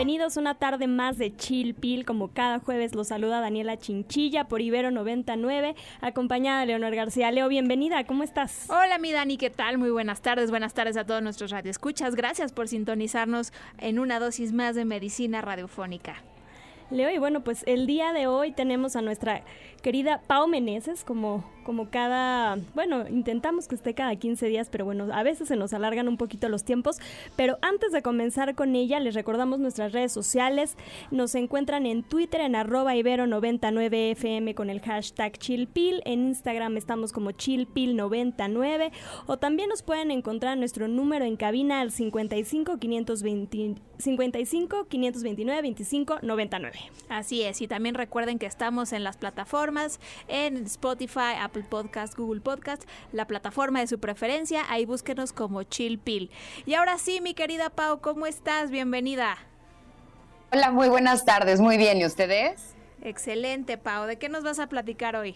Bienvenidos una tarde más de Chill Pill. Como cada jueves los saluda Daniela Chinchilla por Ibero 99, acompañada de Leonor García. Leo, bienvenida, ¿cómo estás? Hola, mi Dani, ¿qué tal? Muy buenas tardes, buenas tardes a todos nuestros radioescuchas. Gracias por sintonizarnos en una dosis más de medicina radiofónica. Leo, y bueno, pues el día de hoy tenemos a nuestra querida Pau Meneses, como, como cada, bueno, intentamos que esté cada 15 días, pero bueno, a veces se nos alargan un poquito los tiempos. Pero antes de comenzar con ella, les recordamos nuestras redes sociales. Nos encuentran en Twitter en arroba ibero99fm con el hashtag chillpil. En Instagram estamos como chillpil99. O también nos pueden encontrar nuestro número en cabina al 55 520 55 529 25 99. Así es, y también recuerden que estamos en las plataformas, en Spotify, Apple Podcast, Google Podcast, la plataforma de su preferencia, ahí búsquenos como Chill Pill. Y ahora sí, mi querida Pau, ¿cómo estás? Bienvenida. Hola, muy buenas tardes, muy bien, ¿y ustedes? Excelente, Pau, ¿de qué nos vas a platicar hoy?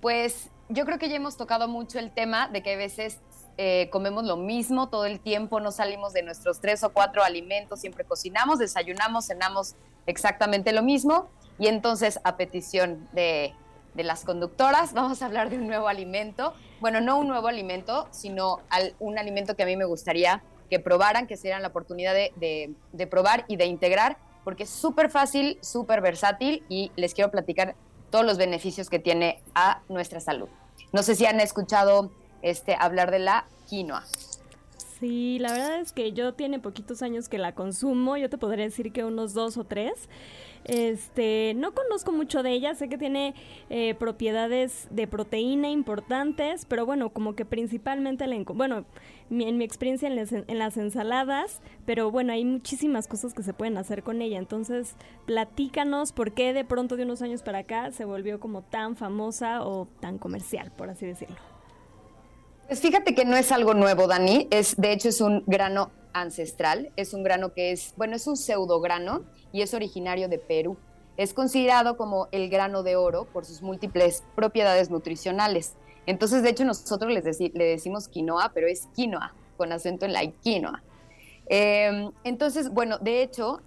Pues yo creo que ya hemos tocado mucho el tema de que a veces eh, comemos lo mismo todo el tiempo, no salimos de nuestros tres o cuatro alimentos, siempre cocinamos, desayunamos, cenamos exactamente lo mismo. Y entonces, a petición de, las conductoras, vamos a hablar de un nuevo alimento. Bueno, no un nuevo alimento, sino un alimento que a mí me gustaría que probaran, que se dieran la oportunidad de, de probar y de integrar, porque es súper fácil, súper versátil y les quiero platicar todos los beneficios que tiene a nuestra salud. No sé si han escuchado este, hablar de la quinoa. Sí, la verdad es que yo tiene poquitos años que la consumo, yo te podría decir que unos dos o tres. Este, no conozco mucho de ella, sé que tiene eh, propiedades de proteína importantes, pero bueno, como que principalmente, la, bueno, en mi experiencia en las, en las, ensaladas, pero bueno, hay muchísimas cosas que se pueden hacer con ella, entonces platícanos por qué de pronto de unos años para acá se volvió como tan famosa o tan comercial, por así decirlo. Pues fíjate que no es algo nuevo, Dani. Es, de hecho, es un grano ancestral. Es un grano que es, bueno, es un pseudograno y es originario de Perú. Es considerado como el grano de oro por sus múltiples propiedades nutricionales. Entonces, de hecho, nosotros les le decimos quinoa, pero es quinoa, con acento en la quinoa. Em, entonces, bueno, de hecho,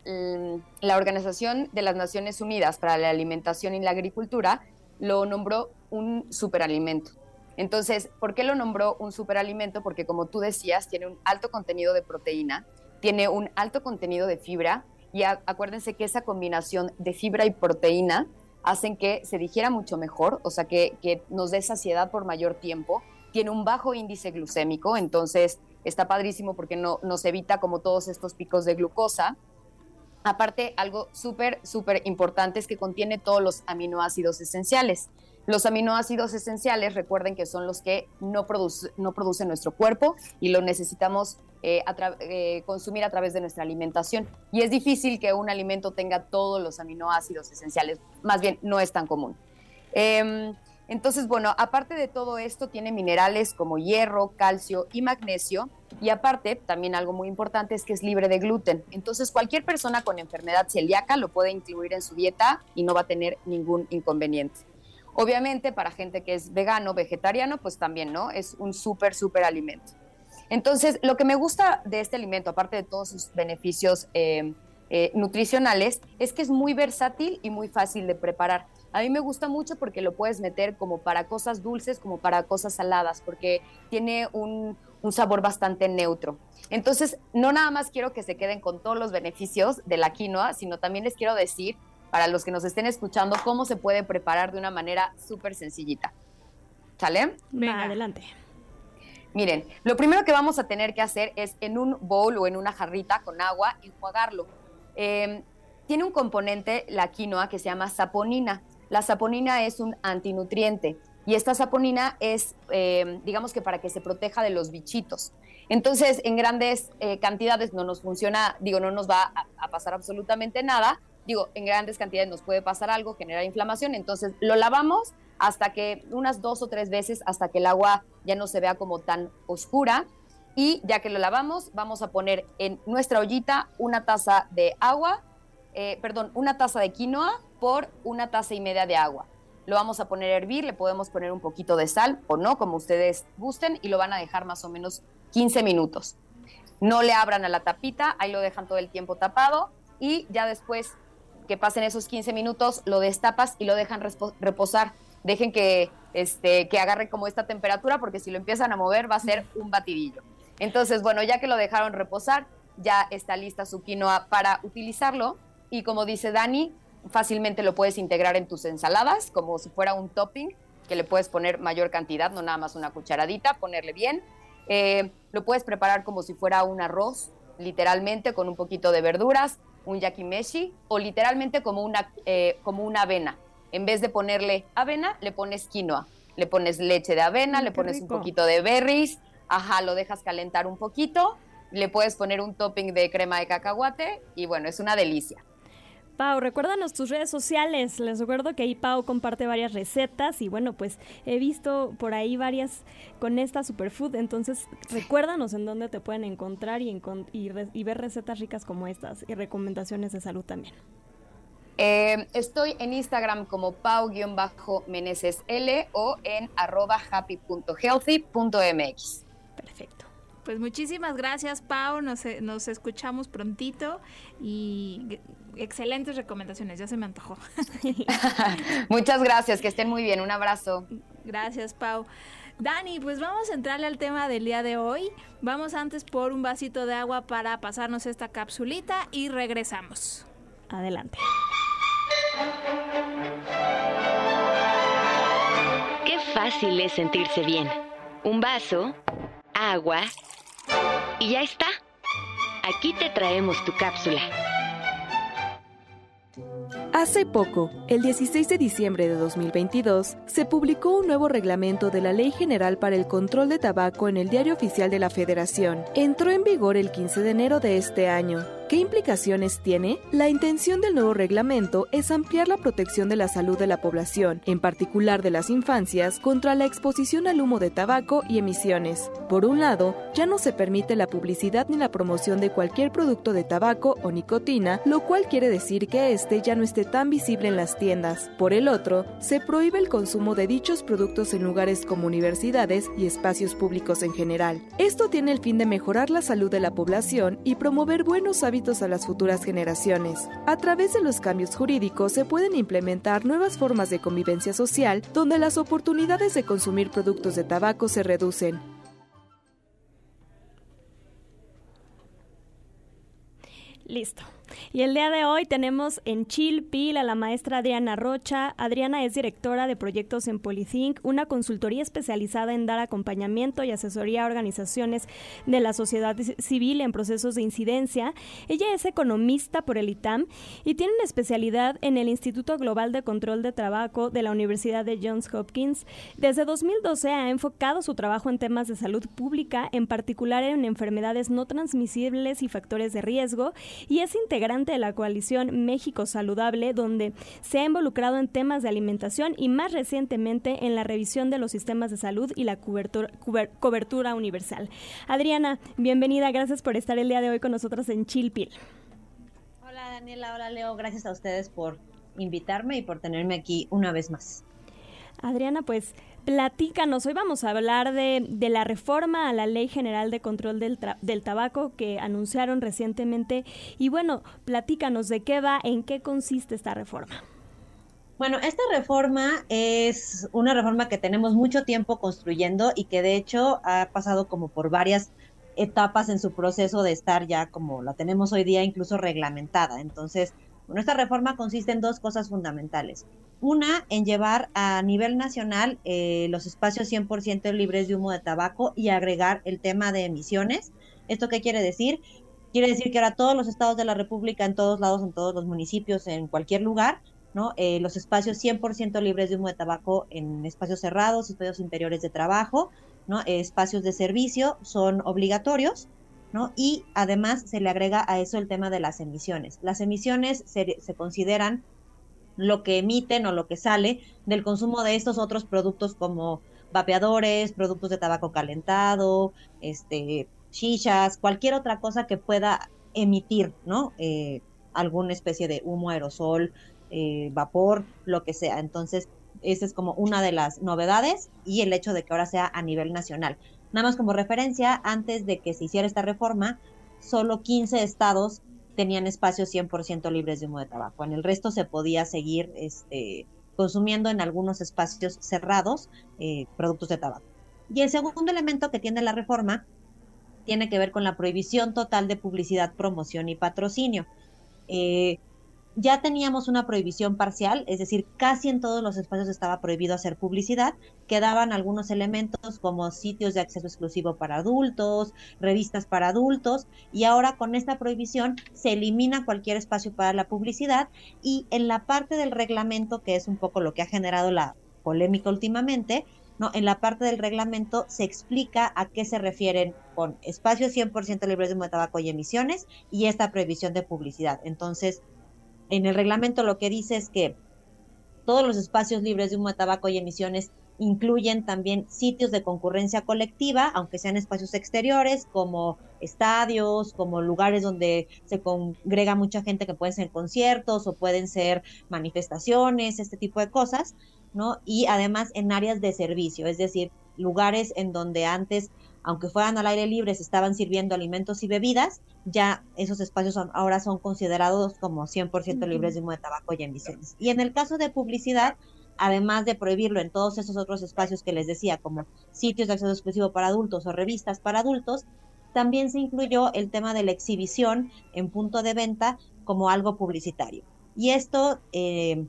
la Organización de las Naciones Unidas para la Alimentación y la Agricultura lo nombró un superalimento. Entonces, ¿por qué lo nombró un superalimento? Porque como tú decías, tiene un alto contenido de proteína, tiene un alto contenido de fibra y acuérdense que esa combinación de fibra y proteína hacen que se digiera mucho mejor, o sea, que, nos dé saciedad por mayor tiempo. Tiene un bajo índice glucémico, entonces está padrísimo porque no, nos evita como todos estos picos de glucosa. Aparte, algo súper, súper importante es que contiene todos los aminoácidos esenciales. Los aminoácidos esenciales, recuerden que son los que no, produce, nuestro cuerpo y lo necesitamos eh, eh, consumir a través de nuestra alimentación. Y es difícil que un alimento tenga todos los aminoácidos esenciales, más bien no es tan común. Em, entonces, bueno, aparte de todo esto, tiene minerales como hierro, calcio y magnesio. Y aparte, también algo muy importante es que es libre de gluten. Entonces, cualquier persona con enfermedad celíaca lo puede incluir en su dieta y no va a tener ningún inconveniente. Obviamente, para gente que es vegano, vegetariano, pues también, ¿no? Es un súper, súper alimento. Entonces, lo que me gusta de este alimento, aparte de todos sus beneficios eh, eh, nutricionales, es que es muy versátil y muy fácil de preparar. A mí me gusta mucho porque lo puedes meter como para cosas dulces, como para cosas saladas, porque tiene un, un sabor bastante neutro. Entonces, no nada más quiero que se queden con todos los beneficios de la quinoa, sino también les quiero decir para los que nos estén escuchando cómo se puede preparar de una manera súper sencillita. ¿Sale? Venga, adelante. Miren, lo primero que vamos a tener que hacer es en un bowl o en una jarrita con agua enjuagarlo. Em, tiene un componente, la quinoa, que se llama saponina. La saponina es un antinutriente y esta saponina es, em, digamos que para que se proteja de los bichitos. Entonces, en grandes eh, cantidades no nos funciona, digo, no nos va a pasar absolutamente nada, digo, en grandes cantidades nos puede pasar algo, generar inflamación, entonces lo lavamos hasta que unas dos o tres veces hasta que el agua ya no se vea como tan oscura y ya que lo lavamos vamos a poner en nuestra ollita una taza de agua, eh, perdón, una taza de quinoa por una taza y media de agua. Lo vamos a poner a hervir, le podemos poner un poquito de sal o no, como ustedes gusten, y lo van a dejar más o menos 15 minutos. No le abran a la tapita, ahí lo dejan todo el tiempo tapado y ya después que pasen esos 15 minutos lo destapas y lo dejan reposar. Dejen que, este, que agarre como esta temperatura porque si lo empiezan a mover va a ser un batidillo. Entonces, bueno, ya que lo dejaron reposar, ya está lista su quinoa para utilizarlo. Y como dice Dani, fácilmente lo puedes integrar en tus ensaladas como si fuera un topping que le puedes poner mayor cantidad, no nada más una cucharadita, ponerle bien. Eh, lo puedes preparar como si fuera un arroz, literalmente con un poquito de verduras, un yakimeshi o literalmente como una, eh, como una avena. En vez de ponerle avena, le pones quinoa. Le pones leche de avena, le pones un poquito de berries, ajá, lo dejas calentar un poquito, le puedes poner un topping de crema de cacahuate y bueno, es una delicia. Pau, recuérdanos tus redes sociales. Les recuerdo que ahí Pau comparte varias recetas y bueno, pues he visto por ahí varias con esta superfood. Entonces, recuérdanos en dónde te pueden encontrar y, y, ver recetas ricas como estas y recomendaciones de salud también. Eh, estoy en Instagram como pau-menezesl o en arroba happy.healthy.mx. Perfecto. Pues muchísimas gracias, Pau. Nos, nos escuchamos prontito y excelentes recomendaciones, ya se me antojó. Muchas gracias, que estén muy bien, un abrazo. Gracias, Pau. Dani, pues vamos a entrarle al tema del día de hoy. Vamos antes por un vasito de agua para pasarnos esta capsulita y regresamos. Adelante. Qué fácil es sentirse bien. Un vaso, agua y ya está. Aquí te traemos tu cápsula. Hace poco, el 16 de diciembre de 2022, se publicó un nuevo reglamento de la Ley General para el Control de Tabaco en el Diario Oficial de la Federación. Entró en vigor el 15 de enero de este año ¿Qué implicaciones tiene? La intención del nuevo reglamento es ampliar la protección de la salud de la población, en particular de las infancias, contra la exposición al humo de tabaco y emisiones. Por un lado, ya no se permite la publicidad ni la promoción de cualquier producto de tabaco o nicotina, lo cual quiere decir que este ya no esté tan visible en las tiendas. Por el otro, se prohíbe el consumo de dichos productos en lugares como universidades y espacios públicos en general. Esto tiene el fin de mejorar la salud de la población y promover buenos hábitos a las futuras generaciones. A través de los cambios jurídicos se pueden implementar nuevas formas de convivencia social donde las oportunidades de consumir productos de tabaco se reducen. Listo. Y el día de hoy tenemos en Chilpil a la maestra Adriana Rocha. Adriana es directora de proyectos en Polythink, una consultoría especializada en dar acompañamiento y asesoría a organizaciones de la sociedad civil en procesos de incidencia. Ella es economista por el ITAM y tiene una especialidad en el Instituto Global de Control de Tabaco de la Universidad de Johns Hopkins. Desde 2012 ha enfocado su trabajo en temas de salud pública, en particular en enfermedades no transmisibles y factores de riesgo, y es integrante de la coalición México Saludable, donde se ha involucrado en temas de alimentación y más recientemente en la revisión de los sistemas de salud y la cobertura, cobertura universal. Adriana, bienvenida, gracias por estar el día de hoy con nosotros en Chilpil. Hola Daniela, hola Leo, gracias a ustedes por invitarme y por tenerme aquí una vez más. Adriana, pues Platícanos, hoy vamos a hablar de, la reforma a la Ley General de Control del, del, Tabaco que anunciaron recientemente. Y bueno, platícanos de qué va, en qué consiste esta reforma. Bueno, esta reforma es una reforma que tenemos mucho tiempo construyendo y que de hecho ha pasado como por varias etapas en su proceso de estar ya como la tenemos hoy día incluso reglamentada. Entonces, bueno, esta reforma consiste en dos cosas fundamentales. Una, en llevar a nivel nacional eh, los espacios 100% libres de humo de tabaco y agregar el tema de emisiones. ¿Esto qué quiere decir? Quiere decir que ahora todos los estados de la República, en todos lados, en todos los municipios, en cualquier lugar. Eh, los espacios 100% libres de humo de tabaco en espacios cerrados, espacios interiores de trabajo, ¿no? espacios de servicio son obligatorios ¿no? Y además se le agrega a eso el tema de las emisiones. Las emisiones se, se consideran lo que emiten o lo que sale del consumo de estos otros productos como vapeadores, productos de tabaco calentado, este, chichas, cualquier otra cosa que pueda emitir, ¿no? Eh, alguna especie de humo, aerosol, eh, vapor, lo que sea. Entonces, esa es como una de las novedades y el hecho de que ahora sea a nivel nacional. Nada más como referencia, antes de que se hiciera esta reforma, solo 15 estados tenían espacios 100% libres de humo de tabaco. En el resto se podía seguir este, consumiendo en algunos espacios cerrados eh, productos de tabaco. Y el segundo elemento que tiene la reforma tiene que ver con la prohibición total de publicidad, promoción y patrocinio. Eh, ya teníamos una prohibición parcial, es decir, casi en todos los espacios estaba prohibido hacer publicidad. Quedaban algunos elementos como sitios de acceso exclusivo para adultos, revistas para adultos, y ahora con esta prohibición se elimina cualquier espacio para la publicidad y en la parte del reglamento, que es un poco lo que ha generado la polémica últimamente, ¿no? En la parte del reglamento se explica a qué se refieren con espacios 100% libres de tabaco y emisiones y esta prohibición de publicidad. Entonces, en el reglamento lo que dice es que todos los espacios libres de humo tabaco y emisiones incluyen también sitios de concurrencia colectiva, aunque sean espacios exteriores, como estadios, como lugares donde se congrega mucha gente que pueden ser conciertos o pueden ser manifestaciones, este tipo de cosas, ¿no? Y además en áreas de servicio, es decir, lugares en donde antes aunque fueran al aire libre, se estaban sirviendo alimentos y bebidas, ya esos espacios ahora son considerados como 100% libres de humo de tabaco y emisiones. Y en el caso de publicidad, además de prohibirlo en todos esos otros espacios que les decía, como sitios de acceso exclusivo para adultos o revistas para adultos, también se incluyó el tema de la exhibición en punto de venta como algo publicitario. Y esto eh,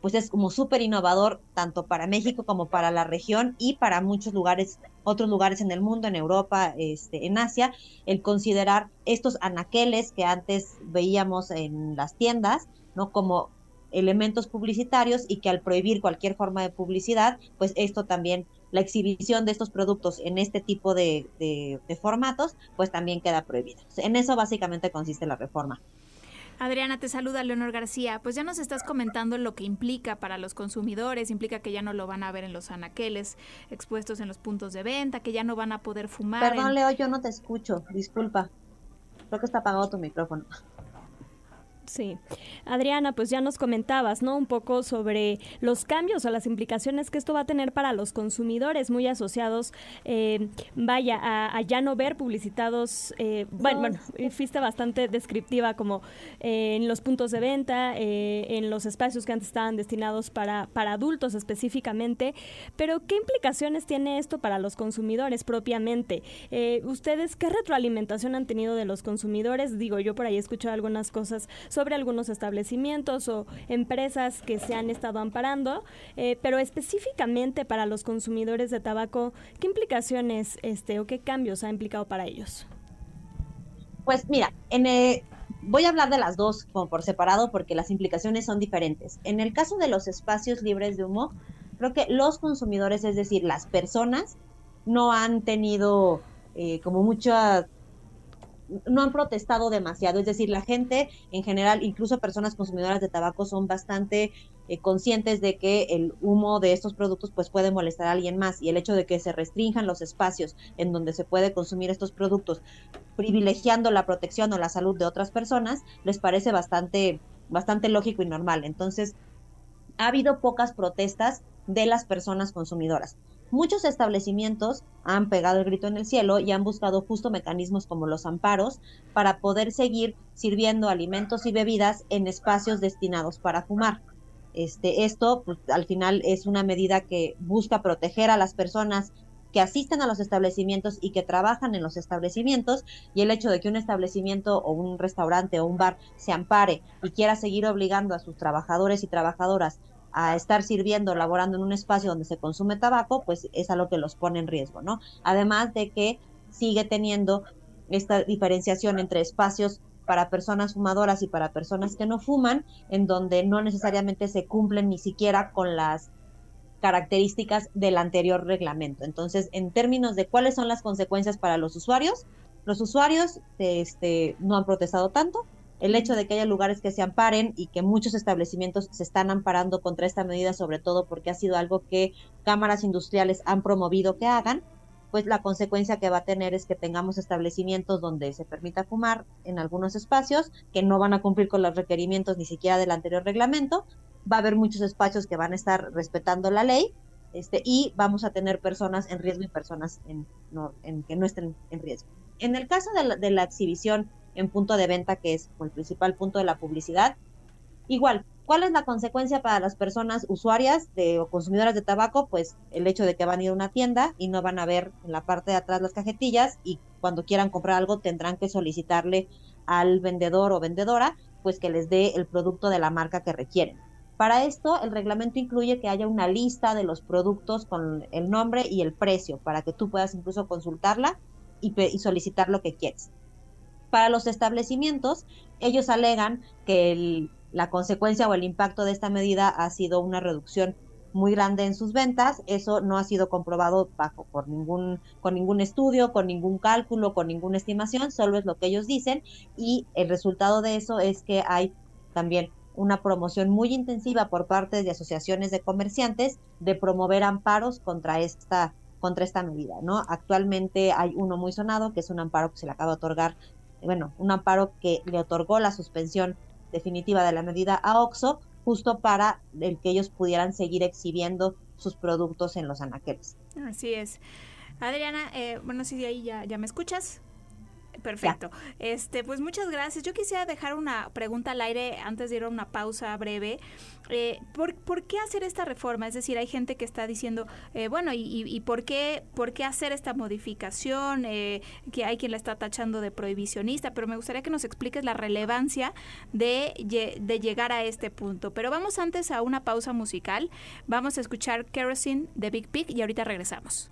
pues es como súper innovador tanto para México como para la región y para muchos lugares, otros lugares en el mundo, en Europa, este, en Asia, el considerar estos anaqueles que antes veíamos en las tiendas, ¿no? Como elementos publicitarios y que al prohibir cualquier forma de publicidad, pues esto también, la exhibición de estos productos en este tipo de, de formatos, pues también queda prohibida. En eso básicamente consiste la reforma. Adriana, te saluda Leonor García. Pues ya nos estás comentando lo que implica para los consumidores, implica que ya no lo van a ver en los anaqueles expuestos en los puntos de venta, que ya no van a poder fumar. Perdón, Leo, yo no te escucho, disculpa. Creo que está apagado tu micrófono. Sí. Adriana, pues ya nos comentabas, ¿no? Un poco sobre los cambios o las implicaciones que esto va a tener para los consumidores, muy asociados, eh, vaya, a, ya no ver publicitados, eh, bueno, bueno, fuiste bastante descriptiva como eh, en los puntos de venta, en los espacios que antes estaban destinados para, para adultos específicamente, pero ¿qué implicaciones tiene esto para los consumidores propiamente? ¿Ustedes qué retroalimentación han tenido de los consumidores? Digo, yo por ahí he escuchado algunas cosas sobre algunos establecimientos o empresas que se han estado amparando, eh, pero específicamente para los consumidores de tabaco, ¿qué implicaciones este, o qué cambios ha implicado para ellos? Pues mira, en voy a hablar de las dos como por separado porque las implicaciones son diferentes. En el caso de los espacios libres de humo, creo que los consumidores, es decir, las personas, no han tenido eh, como mucha no han protestado demasiado, es decir, la gente en general, incluso personas consumidoras de tabaco, son bastante eh, conscientes de que el humo de estos productos pues puede molestar a alguien más y el hecho de que se restrinjan los espacios en donde se puede consumir estos productos, privilegiando la protección o la salud de otras personas, les parece bastante, bastante lógico y normal. Entonces, ha habido pocas protestas de las personas consumidoras. Muchos establecimientos han pegado el grito en el cielo y han buscado justo mecanismos como los amparos para poder seguir sirviendo alimentos y bebidas en espacios destinados para fumar. Este, esto, pues, al final, es una medida que busca proteger a las personas que asisten a los establecimientos y que trabajan en los establecimientos y el hecho de que un establecimiento o un restaurante o un bar se ampare y quiera seguir obligando a sus trabajadores y trabajadoras a estar sirviendo, laborando en un espacio donde se consume tabaco, pues es algo que los pone en riesgo, ¿no? Además de que sigue teniendo esta diferenciación entre espacios para personas fumadoras y para personas que no fuman, en donde no necesariamente se cumplen ni siquiera con las características del anterior reglamento. Entonces, en términos de cuáles son las consecuencias para los usuarios, Los usuarios este, no han protestado tanto. El hecho de que haya lugares que se amparen y que muchos establecimientos se están amparando contra esta medida, sobre todo porque ha sido algo que cámaras industriales han promovido que hagan, pues la consecuencia que va a tener es que tengamos establecimientos donde se permita fumar en algunos espacios que no van a cumplir con los requerimientos ni siquiera del anterior reglamento. Va a haber muchos espacios que van a estar respetando la ley este, y vamos a tener personas en riesgo y personas en, que no estén en riesgo. En el caso de la exhibición en punto de venta, que es el principal punto de la publicidad, igual, ¿Cuál es la consecuencia para las personas usuarias de, o consumidoras de tabaco? Pues el hecho de que van a ir a una tienda y no van a ver en la parte de atrás las cajetillas y cuando quieran comprar algo tendrán que solicitarle al vendedor o vendedora pues que les dé el producto de la marca que requieren. Para esto, el reglamento incluye que haya una lista de los productos con el nombre y el precio para que tú puedas incluso consultarla y, y solicitar lo que quieres. Para los establecimientos, ellos alegan que el, la consecuencia o el impacto de esta medida ha sido una reducción muy grande en sus ventas. Eso no ha sido comprobado bajo por ningún, con ningún estudio, con ningún cálculo, con ninguna estimación, solo es lo que ellos dicen. Y el resultado de eso es que hay también una promoción muy intensiva por parte de asociaciones de comerciantes de promover amparos contra esta contra esta medida, ¿no? Actualmente hay uno muy sonado, que es un amparo que se le acaba de otorgar, bueno, un amparo que le otorgó la suspensión definitiva de la medida a OXO, justo para el que ellos pudieran seguir exhibiendo sus productos en los anaqueles. Así es. Adriana, eh, bueno, si de ahí ya, ya me escuchas. Perfecto. Este, pues muchas gracias. Yo quisiera dejar una pregunta al aire antes de ir a una pausa breve. Eh, ¿por, ¿por, qué hacer esta reforma? Es decir, hay gente que está diciendo, eh, bueno, y, por, qué, por qué hacer esta modificación? Eh, que hay quien la está tachando de prohibicionista, pero me gustaría que nos expliques la relevancia de, de llegar a este punto. Pero vamos antes a una pausa musical. Vamos a escuchar Kerosene de Big Pig y ahorita regresamos.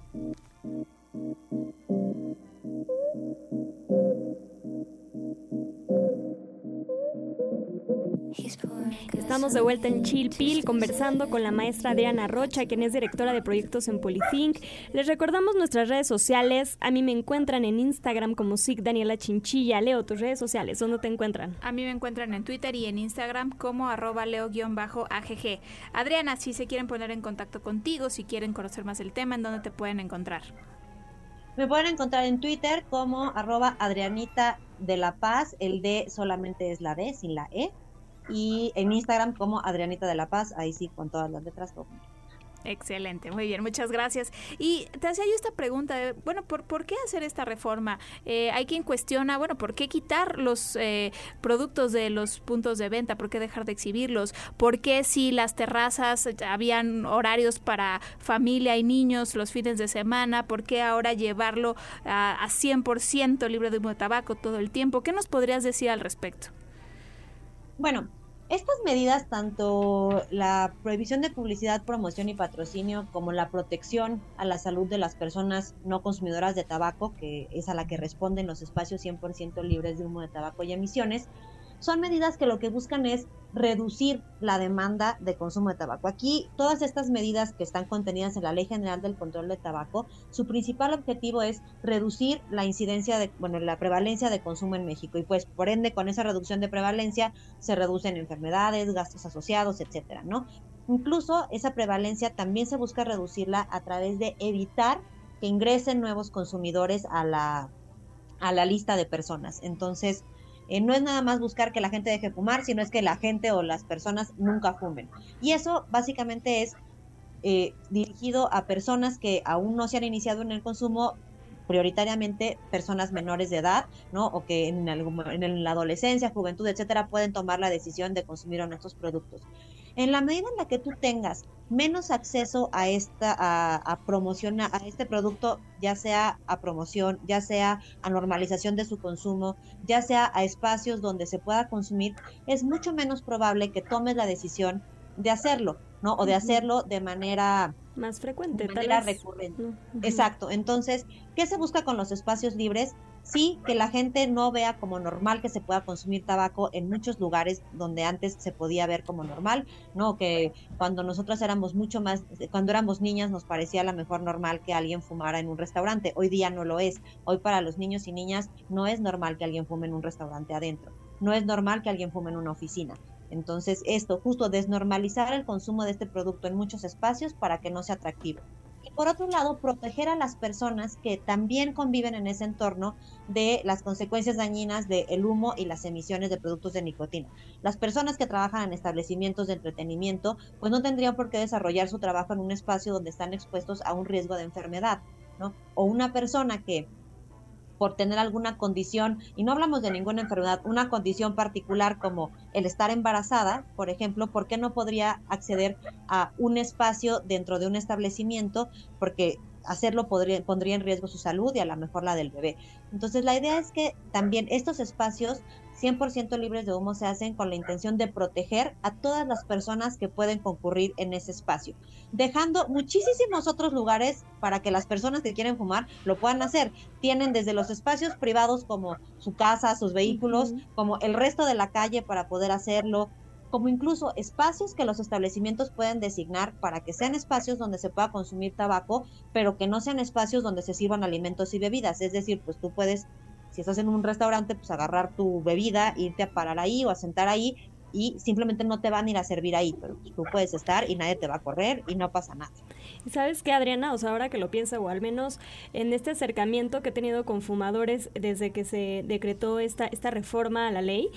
Estamos de vuelta en Chilpil conversando con la maestra Adriana Rocha, quien es directora de proyectos en Polythink. Les recordamos nuestras redes sociales. A mí me encuentran en Instagram como SIC Daniela Chinchilla. Leo, tus redes sociales, ¿dónde te encuentran? A mí me encuentran en Twitter y en Instagram como arroba leo-agg. Adriana, si se quieren poner en contacto contigo, si quieren conocer más el tema, ¿en dónde te pueden encontrar? Me pueden encontrar en Twitter como arroba Adrianita de la Paz. El D solamente es la D, sin la E y en Instagram como Adrianita de la Paz, ahí sí con todas las letras. Excelente, muy bien, muchas gracias. Y te hacía yo esta pregunta, bueno, ¿por, ¿por qué hacer esta reforma? Eh, hay quien cuestiona, bueno, ¿por qué quitar los eh, productos de los puntos de venta? ¿Por qué dejar de exhibirlos? ¿Por qué si las terrazas habían horarios para familia y niños los fines de semana? ¿Por qué ahora llevarlo a, a 100% libre de humo de tabaco todo el tiempo? ¿Qué nos podrías decir al respecto? Bueno, estas medidas, tanto la prohibición de publicidad, promoción y patrocinio, como la protección a la salud de las personas no consumidoras de tabaco, que es a la que responden los espacios 100% libres de humo de tabaco y emisiones, son medidas que lo que buscan es reducir la demanda de consumo de tabaco. Aquí todas estas medidas que están contenidas en la Ley General del Control de Tabaco, su principal objetivo es reducir la incidencia de, bueno, la prevalencia de consumo en México y pues por ende con esa reducción de prevalencia se reducen enfermedades, gastos asociados, etcétera, ¿no? Incluso esa prevalencia también se busca reducirla a través de evitar que ingresen nuevos consumidores a la, a la lista de personas. Entonces, eh, no es nada más buscar que la gente deje fumar, sino es que la gente o las personas nunca fumen. Y eso básicamente es eh, dirigido a personas que aún no se han iniciado en el consumo, prioritariamente personas menores de edad, ¿no? O que en, en la adolescencia, juventud, etcétera, pueden tomar la decisión de consumir nuestros productos. En la medida en la que tú tengas menos acceso a esta, a, a promoción, a este producto, ya sea a promoción, ya sea a normalización de su consumo, ya sea a espacios donde se pueda consumir, es mucho menos probable que tomes la decisión de hacerlo, ¿no? O de hacerlo de manera más frecuente, de manera recurrente. Exacto. Entonces, ¿qué se busca con los espacios libres? Sí que la gente no vea como normal que se pueda consumir tabaco en muchos lugares donde antes se podía ver como normal, ¿no? Que cuando nosotros éramos mucho más, cuando éramos niñas nos parecía la mejor normal que alguien fumara en un restaurante. Hoy día no lo es. Hoy para los niños y niñas no es normal que alguien fume en un restaurante adentro. No es normal que alguien fume en una oficina. Entonces, esto, justo desnormalizar el consumo de este producto en muchos espacios para que no sea atractivo por otro lado, proteger a las personas que también conviven en ese entorno de las consecuencias dañinas del humo y las emisiones de productos de nicotina. Las personas que trabajan en establecimientos de entretenimiento, pues no tendrían por qué desarrollar su trabajo en un espacio donde están expuestos a un riesgo de enfermedad, ¿no? O una persona que por tener alguna condición, y no hablamos de ninguna enfermedad, una condición particular como el estar embarazada, por ejemplo, ¿por qué no podría acceder a un espacio dentro de un establecimiento? Porque hacerlo podría, pondría en riesgo su salud y a lo mejor la del bebé. Entonces la idea es que también estos espacios 100% libres de humo se hacen con la intención de proteger a todas las personas que pueden concurrir en ese espacio, dejando muchísimos otros lugares para que las personas que quieren fumar lo puedan hacer. Tienen desde los espacios privados como su casa, sus vehículos, como el resto de la calle para poder hacerlo, como incluso espacios que los establecimientos pueden designar para que sean espacios donde se pueda consumir tabaco, pero que no sean espacios donde se sirvan alimentos y bebidas. Es decir, pues tú puedes si estás en un restaurante, pues agarrar tu bebida, irte a parar ahí o a sentar ahí y simplemente no te van a ir a servir ahí, pero tú puedes estar y nadie te va a correr y no pasa nada. ¿Sabes qué, Adriana? O sea, ahora que lo pienso, o al menos en este acercamiento que he tenido con fumadores desde que se decretó esta, esta reforma a la ley,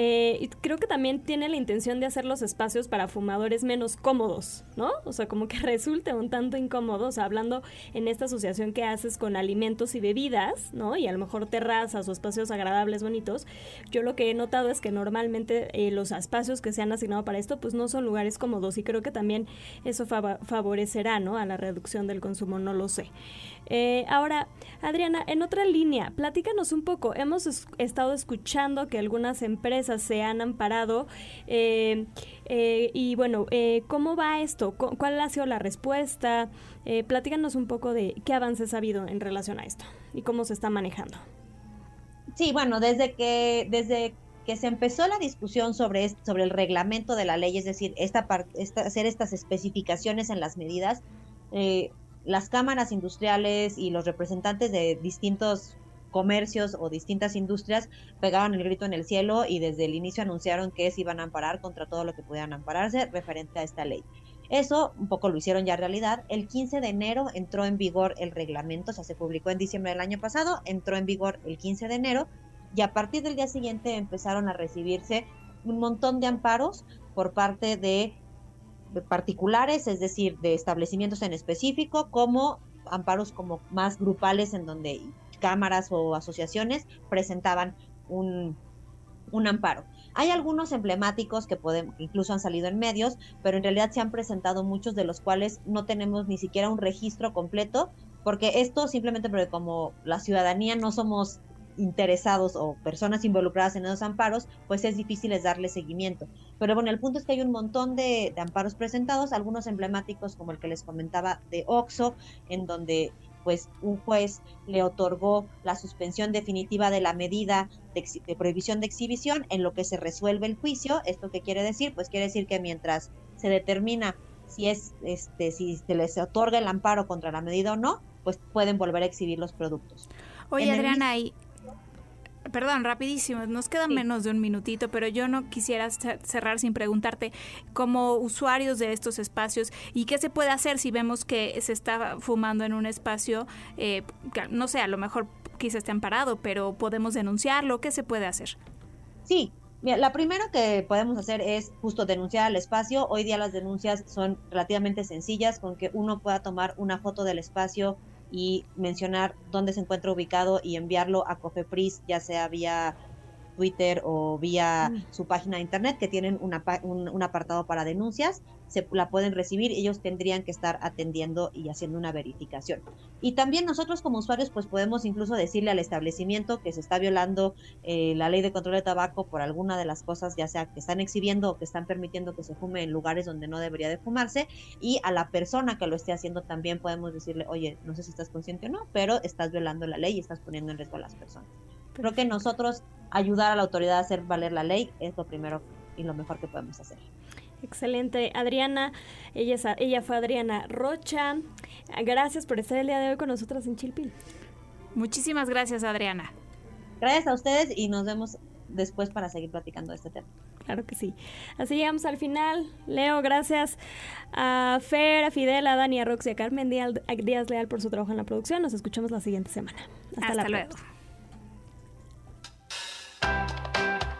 eh, creo que también tiene la intención de hacer los espacios para fumadores menos cómodos, ¿no? O sea, como que resulte un tanto incómodo, o sea, hablando en esta asociación que haces con alimentos y bebidas, ¿no? Y a lo mejor terrazas o espacios agradables, bonitos. Yo lo que he notado es que normalmente eh, los espacios que se han asignado para esto, pues no son lugares cómodos y creo que también eso favorecerá, ¿no? A la reducción del consumo, no lo sé. Eh, ahora, Adriana, en otra línea, platícanos un poco. Hemos estado escuchando que algunas empresas se han amparado eh, eh, y bueno, ¿cómo va esto? ¿Cuál ha sido la respuesta? platícanos un poco de qué avances ha habido en relación a esto y cómo se está manejando. Sí, bueno, desde que desde que se empezó la discusión sobre, sobre el reglamento de la ley, es decir, esta, esta hacer estas especificaciones en las medidas, eh, las cámaras industriales y los representantes de distintos comercios o distintas industrias pegaban el grito en el cielo y desde el inicio anunciaron que se iban a amparar contra todo lo que pudieran ampararse referente a esta ley. Eso un poco lo hicieron ya realidad. El 15 de enero entró en vigor el reglamento, o sea, se publicó en diciembre del año pasado, entró en vigor el 15 de enero y a partir del día siguiente empezaron a recibirse un montón de amparos por parte de particulares, es decir, de establecimientos en específico, como amparos como más grupales en donde cámaras o asociaciones presentaban un, un amparo. Hay algunos emblemáticos que incluso han salido en medios, pero en realidad se han presentado muchos de los cuales no tenemos ni siquiera un registro completo, porque esto simplemente porque como la ciudadanía no somos interesados o personas involucradas en esos amparos, pues es difícil darle seguimiento. Pero bueno, el punto es que hay un montón de, amparos presentados, algunos emblemáticos como el que les comentaba de Oxo, en donde pues un juez le otorgó la suspensión definitiva de la medida de, prohibición de exhibición en lo que se resuelve el juicio. ¿Esto qué quiere decir? Pues quiere decir que mientras se determina si es este si se les otorga el amparo contra la medida o no, pues pueden volver a exhibir los productos. Oye, Adriana, y Perdón, rapidísimo, nos queda menos de un minutito, pero yo no quisiera cerrar sin preguntarte, como usuarios de estos espacios, ¿y qué se puede hacer si vemos que se está fumando en un espacio, eh, no sé, a lo mejor quizá esté amparado, pero podemos denunciarlo? ¿Qué se puede hacer? Sí, Mira, la primera que podemos hacer es justo denunciar al espacio. Hoy día las denuncias son relativamente sencillas, con que uno pueda tomar una foto del espacio y mencionar dónde se encuentra ubicado y enviarlo a COFEPRIS, ya sea vía Twitter o vía su página de internet, que tienen una, un, un, apartado para denuncias, se la pueden recibir, ellos tendrían que estar atendiendo y haciendo una verificación. Y también nosotros como usuarios, pues podemos incluso decirle al establecimiento que se está violando eh, la ley de control de tabaco por alguna de las cosas, ya sea que están exhibiendo o que están permitiendo que se fume en lugares donde no debería de fumarse, y a la persona que lo esté haciendo también podemos decirle, oye, no sé si estás consciente o no, pero estás violando la ley y estás poniendo en riesgo a las personas. Creo que nosotros ayudar a la autoridad a hacer valer la ley es lo primero y lo mejor que podemos hacer. Excelente, Adriana. Ella, ella fue Adriana Rocha. Gracias por estar el día de hoy con nosotros en Chilpil. Muchísimas gracias, Adriana. Gracias a ustedes y nos vemos después para seguir platicando de este tema. Claro que sí. Así llegamos al final. Leo, gracias a Fer, a Fidel, a Dani, a Roxy, a Carmen Díaz, Leal por su trabajo en la producción. Nos escuchamos la siguiente semana. Hasta, luego.